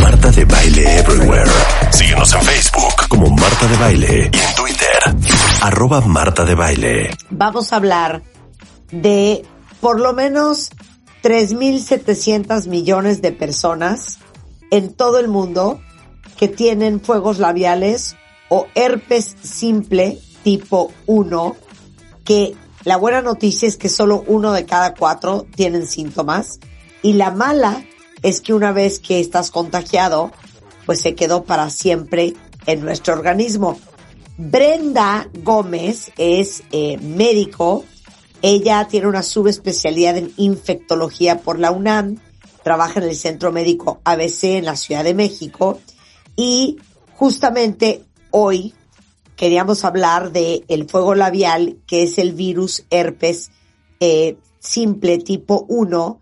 Marta de Baile Everywhere. Síguenos en Facebook como Marta de Baile y en Twitter, arroba Marta de Baile. Vamos a hablar de por lo menos 3.700 millones de personas en todo el mundo que tienen fuegos labiales o herpes simple tipo 1, que la buena noticia es que solo uno de cada cuatro tienen síntomas y la mala es que una vez que estás contagiado, pues se quedó para siempre en nuestro organismo. Brenda Gómez es eh, médico. Ella tiene una subespecialidad en infectología por la UNAM. Trabaja en el Centro Médico ABC en la Ciudad de México. Y justamente hoy queríamos hablar de el fuego labial, que es el virus herpes eh, simple tipo 1,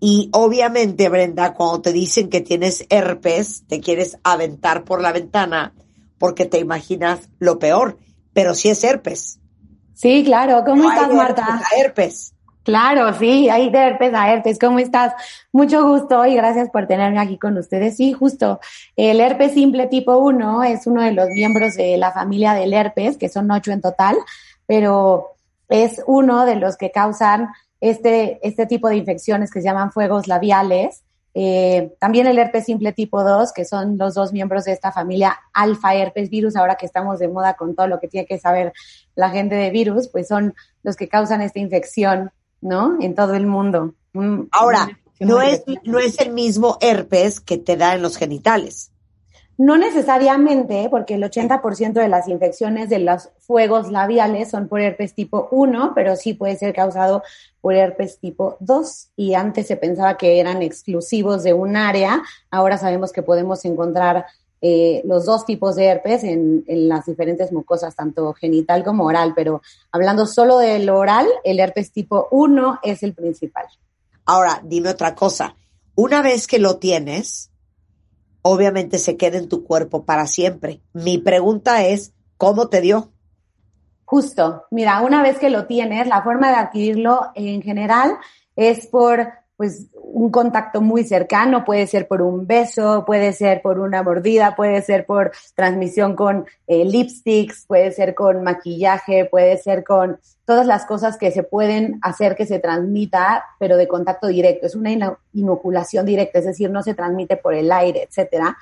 y obviamente, Brenda, cuando te dicen que tienes herpes, te quieres aventar por la ventana porque te imaginas lo peor, pero sí es herpes. Sí, claro. ¿Cómo estás, Marta? herpes. Claro, sí, hay de herpes a herpes. ¿Cómo estás? Mucho gusto y gracias por tenerme aquí con ustedes. Sí, justo. El herpes simple tipo 1 es uno de los miembros de la familia del herpes, que son ocho en total, pero es uno de los que causan este, este tipo de infecciones que se llaman fuegos labiales. Eh, también el herpes simple tipo 2, que son los dos miembros de esta familia alfa herpes virus, ahora que estamos de moda con todo lo que tiene que saber la gente de virus, pues son los que causan esta infección, ¿no? En todo el mundo. Ahora, no es, no es el mismo herpes que te da en los genitales. No necesariamente, porque el 80% de las infecciones de los fuegos labiales son por herpes tipo 1, pero sí puede ser causado por herpes tipo 2. Y antes se pensaba que eran exclusivos de un área, ahora sabemos que podemos encontrar eh, los dos tipos de herpes en, en, las diferentes mucosas, tanto genital como oral, pero hablando solo del oral, el herpes tipo 1 es el principal. Ahora, dime otra cosa. Una vez que lo tienes, obviamente se queda en tu cuerpo para siempre. Mi pregunta es, ¿cómo te dio? Justo, mira, una vez que lo tienes, la forma de adquirirlo en general es por pues un contacto muy cercano, puede ser por un beso, puede ser por una mordida, puede ser por transmisión con eh, lipsticks, puede ser con maquillaje, puede ser con todas las cosas que se pueden hacer que se transmita, pero de contacto directo. Es una inoculación directa, es decir, no se transmite por el aire, etcétera.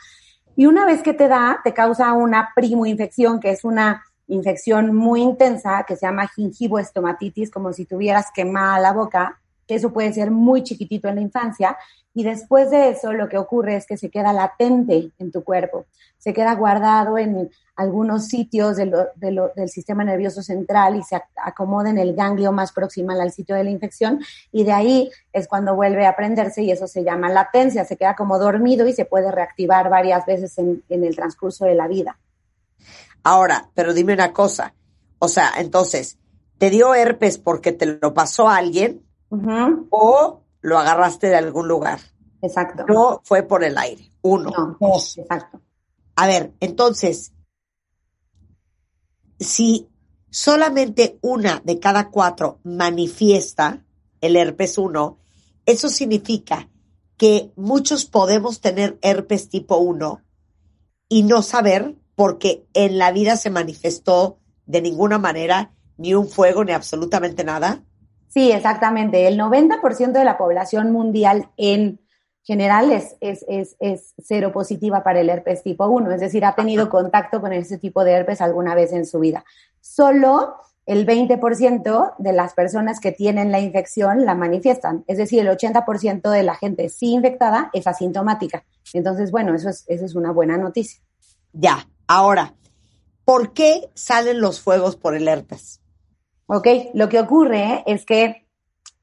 Y una vez que te da, te causa una primoinfección, que es una infección muy intensa que se llama gingivoestomatitis, como si tuvieras quemada la boca eso puede ser muy chiquitito en la infancia, y después de eso lo que ocurre es que se queda latente en tu cuerpo, se queda guardado en algunos sitios del sistema nervioso central y se acomoda en el ganglio más proximal al sitio de la infección y de ahí es cuando vuelve a prenderse y eso se llama latencia, se queda como dormido y se puede reactivar varias veces en, en el transcurso de la vida. Ahora, pero dime una cosa, o sea, entonces, ¿te dio herpes porque te lo pasó alguien? O lo agarraste de algún lugar. Exacto. No fue por el aire. Uno. dos. Exacto. A ver, entonces, si solamente una de cada cuatro manifiesta el herpes 1, eso significa que muchos podemos tener herpes tipo 1 y no saber porque en la vida se manifestó de ninguna manera ni un fuego ni absolutamente nada. Sí, exactamente. El 90% de la población mundial en general es, es, es, es, cero positiva para el herpes tipo 1, es decir, ha tenido contacto con ese tipo de herpes alguna vez en su vida. Solo el 20% de las personas que tienen la infección la manifiestan, es decir, el 80% de la gente sí infectada es asintomática. Entonces, bueno, eso es, eso es una buena noticia. Ya, ahora, ¿por qué salen los fuegos por el herpes? ¿Ok? Lo que ocurre es que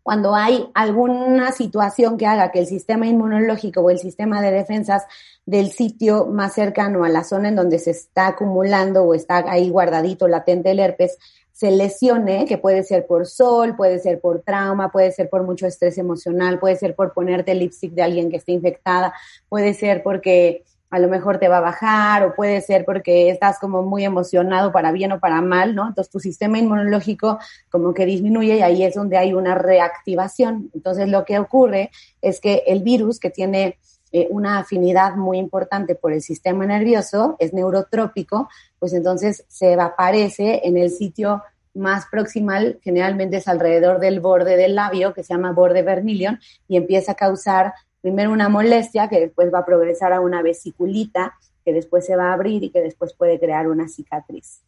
cuando hay alguna situación que haga que el sistema inmunológico o el sistema de defensas del sitio más cercano a la zona en donde se está acumulando o está ahí guardadito latente el herpes se lesione, que puede ser por sol, puede ser por trauma, puede ser por mucho estrés emocional, puede ser por ponerte el lipstick de alguien que esté infectada, puede ser porque a lo mejor te va a bajar o puede ser porque estás como muy emocionado para bien o para mal, ¿no? Entonces tu sistema inmunológico como que disminuye y ahí es donde hay una reactivación. Entonces lo que ocurre es que el virus que tiene eh, una afinidad muy importante por el sistema nervioso, es neurotrópico, pues entonces se aparece en el sitio más proximal, generalmente es alrededor del borde del labio, que se llama borde vermilion, y empieza a causar primero una molestia que después va a progresar a una vesiculita, que después se va a abrir y que después puede crear una cicatriz.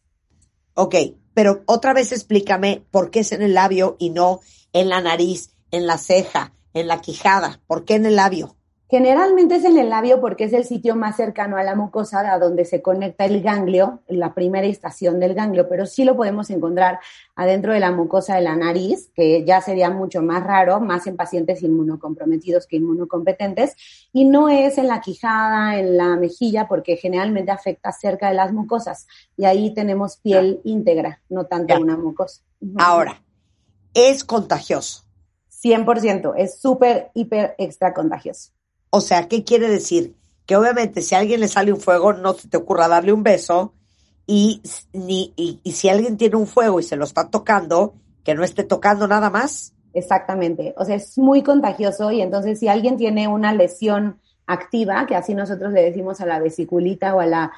Ok, pero otra vez explícame por qué es en el labio y no en la nariz, en la ceja, en la quijada. ¿Por qué en el labio? Generalmente es en el labio porque es el sitio más cercano a la mucosa a donde se conecta el ganglio, la primera estación del ganglio, pero sí lo podemos encontrar adentro de la mucosa de la nariz, que ya sería mucho más raro, más en pacientes inmunocomprometidos que inmunocompetentes, y no es en la quijada, en la mejilla, porque generalmente afecta cerca de las mucosas, y ahí tenemos piel íntegra, no tanto una mucosa. Ahora, es contagioso. 100%, es súper, hiper, extra contagioso. O sea, ¿qué quiere decir? Que obviamente si a alguien le sale un fuego, no se te ocurra darle un beso y, ni, y, si alguien tiene un fuego y se lo está tocando, que no esté tocando nada más. Exactamente. O sea, es muy contagioso y entonces si alguien tiene una lesión activa, que así nosotros le decimos a la vesiculita o a la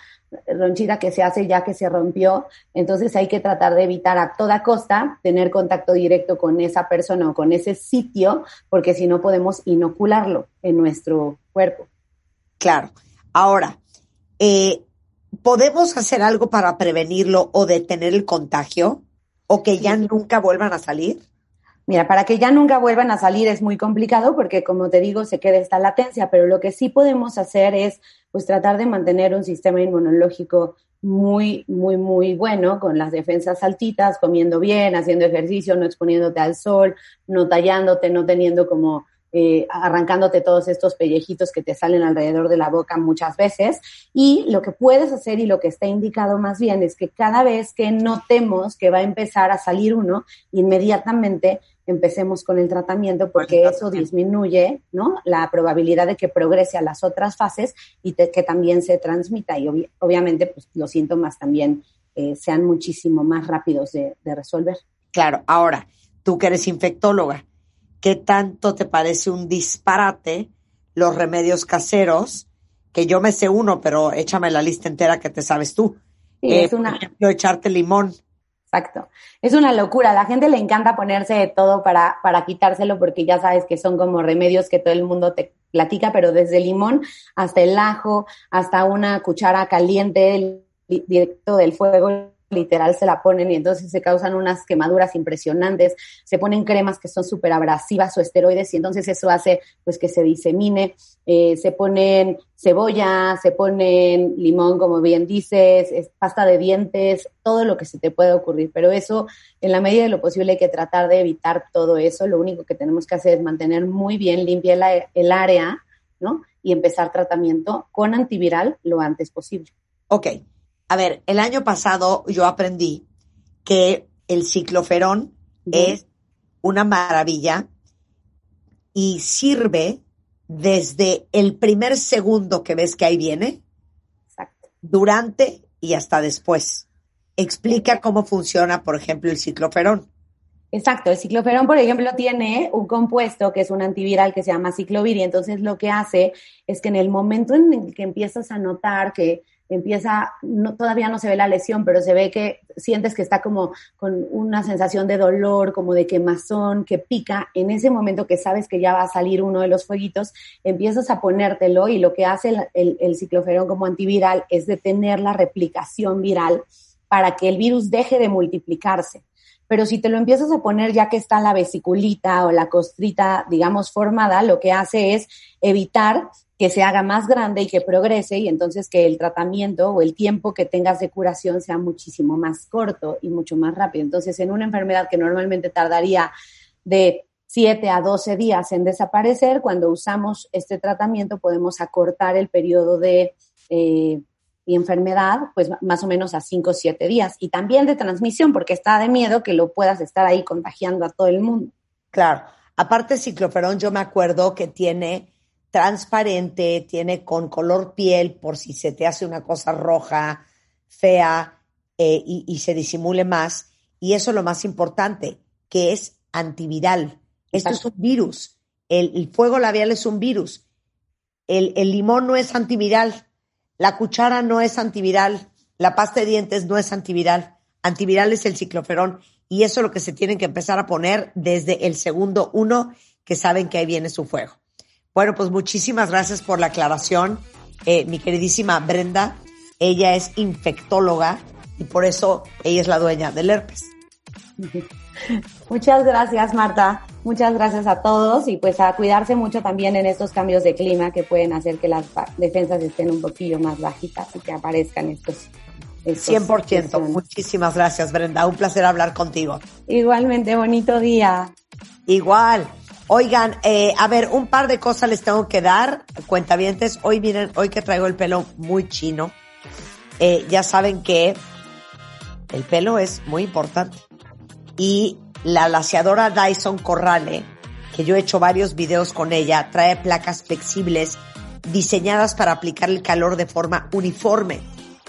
ronchita que se hace ya que se rompió, entonces hay que tratar de evitar a toda costa tener contacto directo con esa persona o con ese sitio, porque si no podemos inocularlo en nuestro cuerpo. Claro. Ahora, eh, ¿podemos hacer algo para prevenirlo o detener el contagio? ¿O que ya nunca vuelvan a salir? Mira, para que ya nunca vuelvan a salir es muy complicado porque, como te digo, se queda esta latencia, pero lo que sí podemos hacer es, pues, tratar de mantener un sistema inmunológico muy, muy, muy bueno, con las defensas altitas, comiendo bien, haciendo ejercicio, no exponiéndote al sol, no tallándote, no teniendo como eh, arrancándote todos estos pellejitos que te salen alrededor de la boca muchas veces. Y lo que puedes hacer y lo que está indicado más bien es que cada vez que notemos que va a empezar a salir uno, inmediatamente empecemos con el tratamiento porque eso disminuye ¿no? la probabilidad de que progrese a las otras fases y que también se transmita y obviamente pues, los síntomas también eh, sean muchísimo más rápidos de, de resolver. Claro, ahora, tú que eres infectóloga, ¿qué tanto te parece un disparate los remedios caseros? Que yo me sé uno, pero échame la lista entera que te sabes tú. Eh, es una... Por ejemplo, echarte limón. Exacto. Es una locura. A la gente le encanta ponerse de todo para, para quitárselo porque ya sabes que son como remedios que todo el mundo te platica, pero desde el limón hasta el ajo, hasta una cuchara caliente directo del fuego literal se la ponen y entonces se causan unas quemaduras impresionantes, se ponen cremas que son súper abrasivas o esteroides y entonces eso hace pues que se disemine, eh, se ponen cebolla, se ponen limón, como bien dices, pasta de dientes, todo lo que se te puede ocurrir, pero eso en la medida de lo posible hay que tratar de evitar todo eso, lo único que tenemos que hacer es mantener muy bien limpia el área, ¿no? Y empezar tratamiento con antiviral lo antes posible. Ok, a ver, el año pasado yo aprendí que el cicloferón es una maravilla y sirve desde el primer segundo que ves que ahí viene, durante y hasta después. Explica cómo funciona, por ejemplo, el cicloferón. Exacto, el cicloferón, por ejemplo, tiene un compuesto que es un antiviral que se llama ciclovir y entonces lo que hace es que en el momento en el que empiezas a notar que empieza, no, todavía no se ve la lesión, pero se ve que sientes que está como con una sensación de dolor, como de quemazón, que pica, en ese momento que sabes que ya va a salir uno de los fueguitos, empiezas a ponértelo y lo que hace el, el, cicloferón como antiviral es detener la replicación viral para que el virus deje de multiplicarse. Pero si te lo empiezas a poner ya que está la vesiculita o la costrita, digamos, formada, lo que hace es evitar que se haga más grande y que progrese y entonces que el tratamiento o el tiempo que tengas de curación sea muchísimo más corto y mucho más rápido. Entonces, en una enfermedad que normalmente tardaría de 7 a 12 días en desaparecer. Cuando usamos este tratamiento podemos acortar el periodo de eh, enfermedad, pues más o menos a 5 o 7 días. Y también de transmisión, porque está de miedo que lo puedas estar ahí contagiando a todo el mundo. Claro. Aparte, cicloferón, yo me acuerdo que tiene transparente, tiene con color piel por si se te hace una cosa roja, fea eh, y, se disimule más. Y eso es lo más importante, que es antiviral. Esto es un virus. El, fuego labial es un virus. El, el limón no es antiviral. La cuchara no es antiviral. La pasta de dientes no es antiviral. Antiviral es el cicloferón. Y eso es lo que se tienen que empezar a poner desde el segundo uno que saben que ahí viene su fuego. Bueno, pues muchísimas gracias por la aclaración, eh, mi queridísima Brenda. Ella es infectóloga y por eso ella es la dueña del herpes. Muchas gracias, Marta. Muchas gracias a todos y pues a cuidarse mucho también en estos cambios de clima que pueden hacer que las defensas estén un poquillo más bajitas y que aparezcan estos. estos 100%. Muchísimas gracias, Brenda. Un placer hablar contigo. Igualmente, bonito día. Igual. Oigan, eh, a ver, un par de cosas les tengo que dar, cuentavientes. Hoy miren, hoy que traigo el pelo muy chino, eh, ya saben que el pelo es muy importante. Y la laseadora Dyson Corrale, que yo he hecho varios videos con ella, trae placas flexibles diseñadas para aplicar el calor de forma uniforme.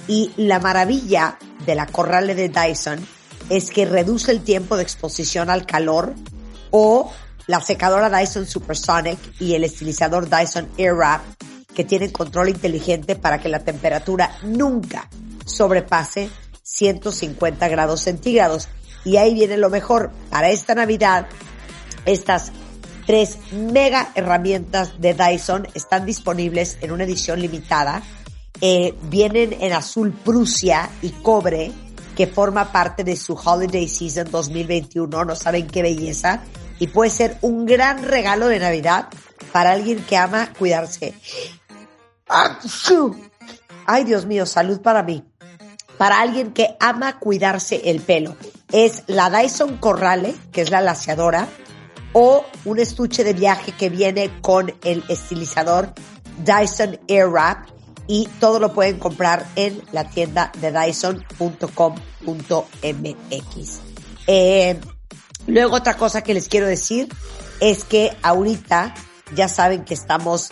Y la maravilla de la Corrale de Dyson es que reduce el tiempo de exposición al calor o la secadora Dyson Supersonic y el estilizador Dyson Airwrap que tienen control inteligente para que la temperatura nunca sobrepase 150 grados centígrados. Y ahí viene lo mejor. Para esta Navidad, estas tres mega herramientas de Dyson están disponibles en una edición limitada. Eh, vienen en azul Prusia y cobre, que forma parte de su Holiday Season 2021. No saben qué belleza y puede ser un gran regalo de Navidad para alguien que ama cuidarse. Ay, Dios mío, salud para mí. Para alguien que ama cuidarse el pelo. Es la Dyson Corrale, que es la laseadora, o un estuche de viaje que viene con el estilizador Dyson Airwrap y todo lo pueden comprar en la tienda de dyson.com.mx. Eh, Luego otra cosa que les quiero decir es que ahorita ya saben que estamos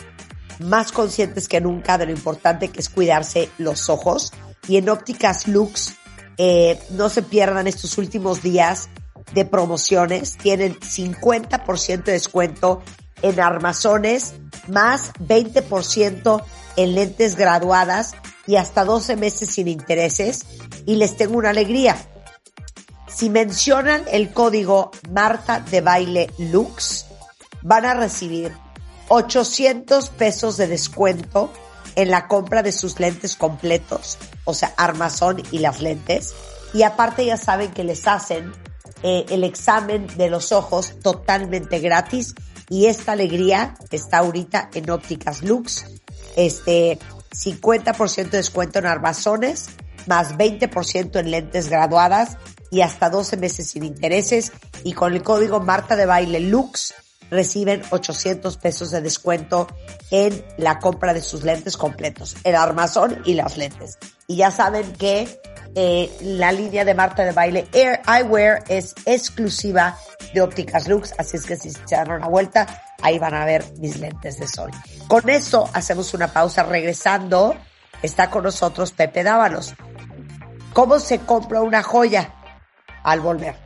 más conscientes que nunca de lo importante que es cuidarse los ojos y en ópticas Lux eh, no se pierdan estos últimos días de promociones. Tienen 50% de descuento en armazones, más 20% en lentes graduadas y hasta 12 meses sin intereses. Y les tengo una alegría si mencionan el código Marta de Baile Lux, van a recibir 800 pesos de descuento en la compra de sus lentes completos, o sea, armazón y las lentes. Y aparte ya saben que les hacen eh, el examen de los ojos totalmente gratis y esta alegría está ahorita en Ópticas Lux. Este 50% de descuento en armazones, más 20% en lentes graduadas y hasta 12 meses sin intereses y con el código Marta de Baile Lux reciben 800 pesos de descuento en la compra de sus lentes completos, el armazón y las lentes. Y ya saben que eh, la línea de Marta de Baile Air Eyewear es exclusiva de Ópticas Lux, así es que si se dan una vuelta, ahí van a ver mis lentes de sol. Con eso hacemos una pausa. Regresando, está con nosotros Pepe Dávalos. ¿Cómo se compra una joya? al volver.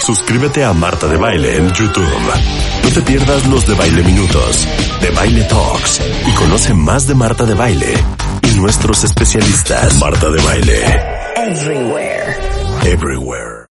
Suscríbete a Marta de Baile en YouTube. No te pierdas los de Baile Minutos, de Baile Talks y conoce más de Marta de Baile y nuestros especialistas. Marta de Baile. Everywhere. Everywhere.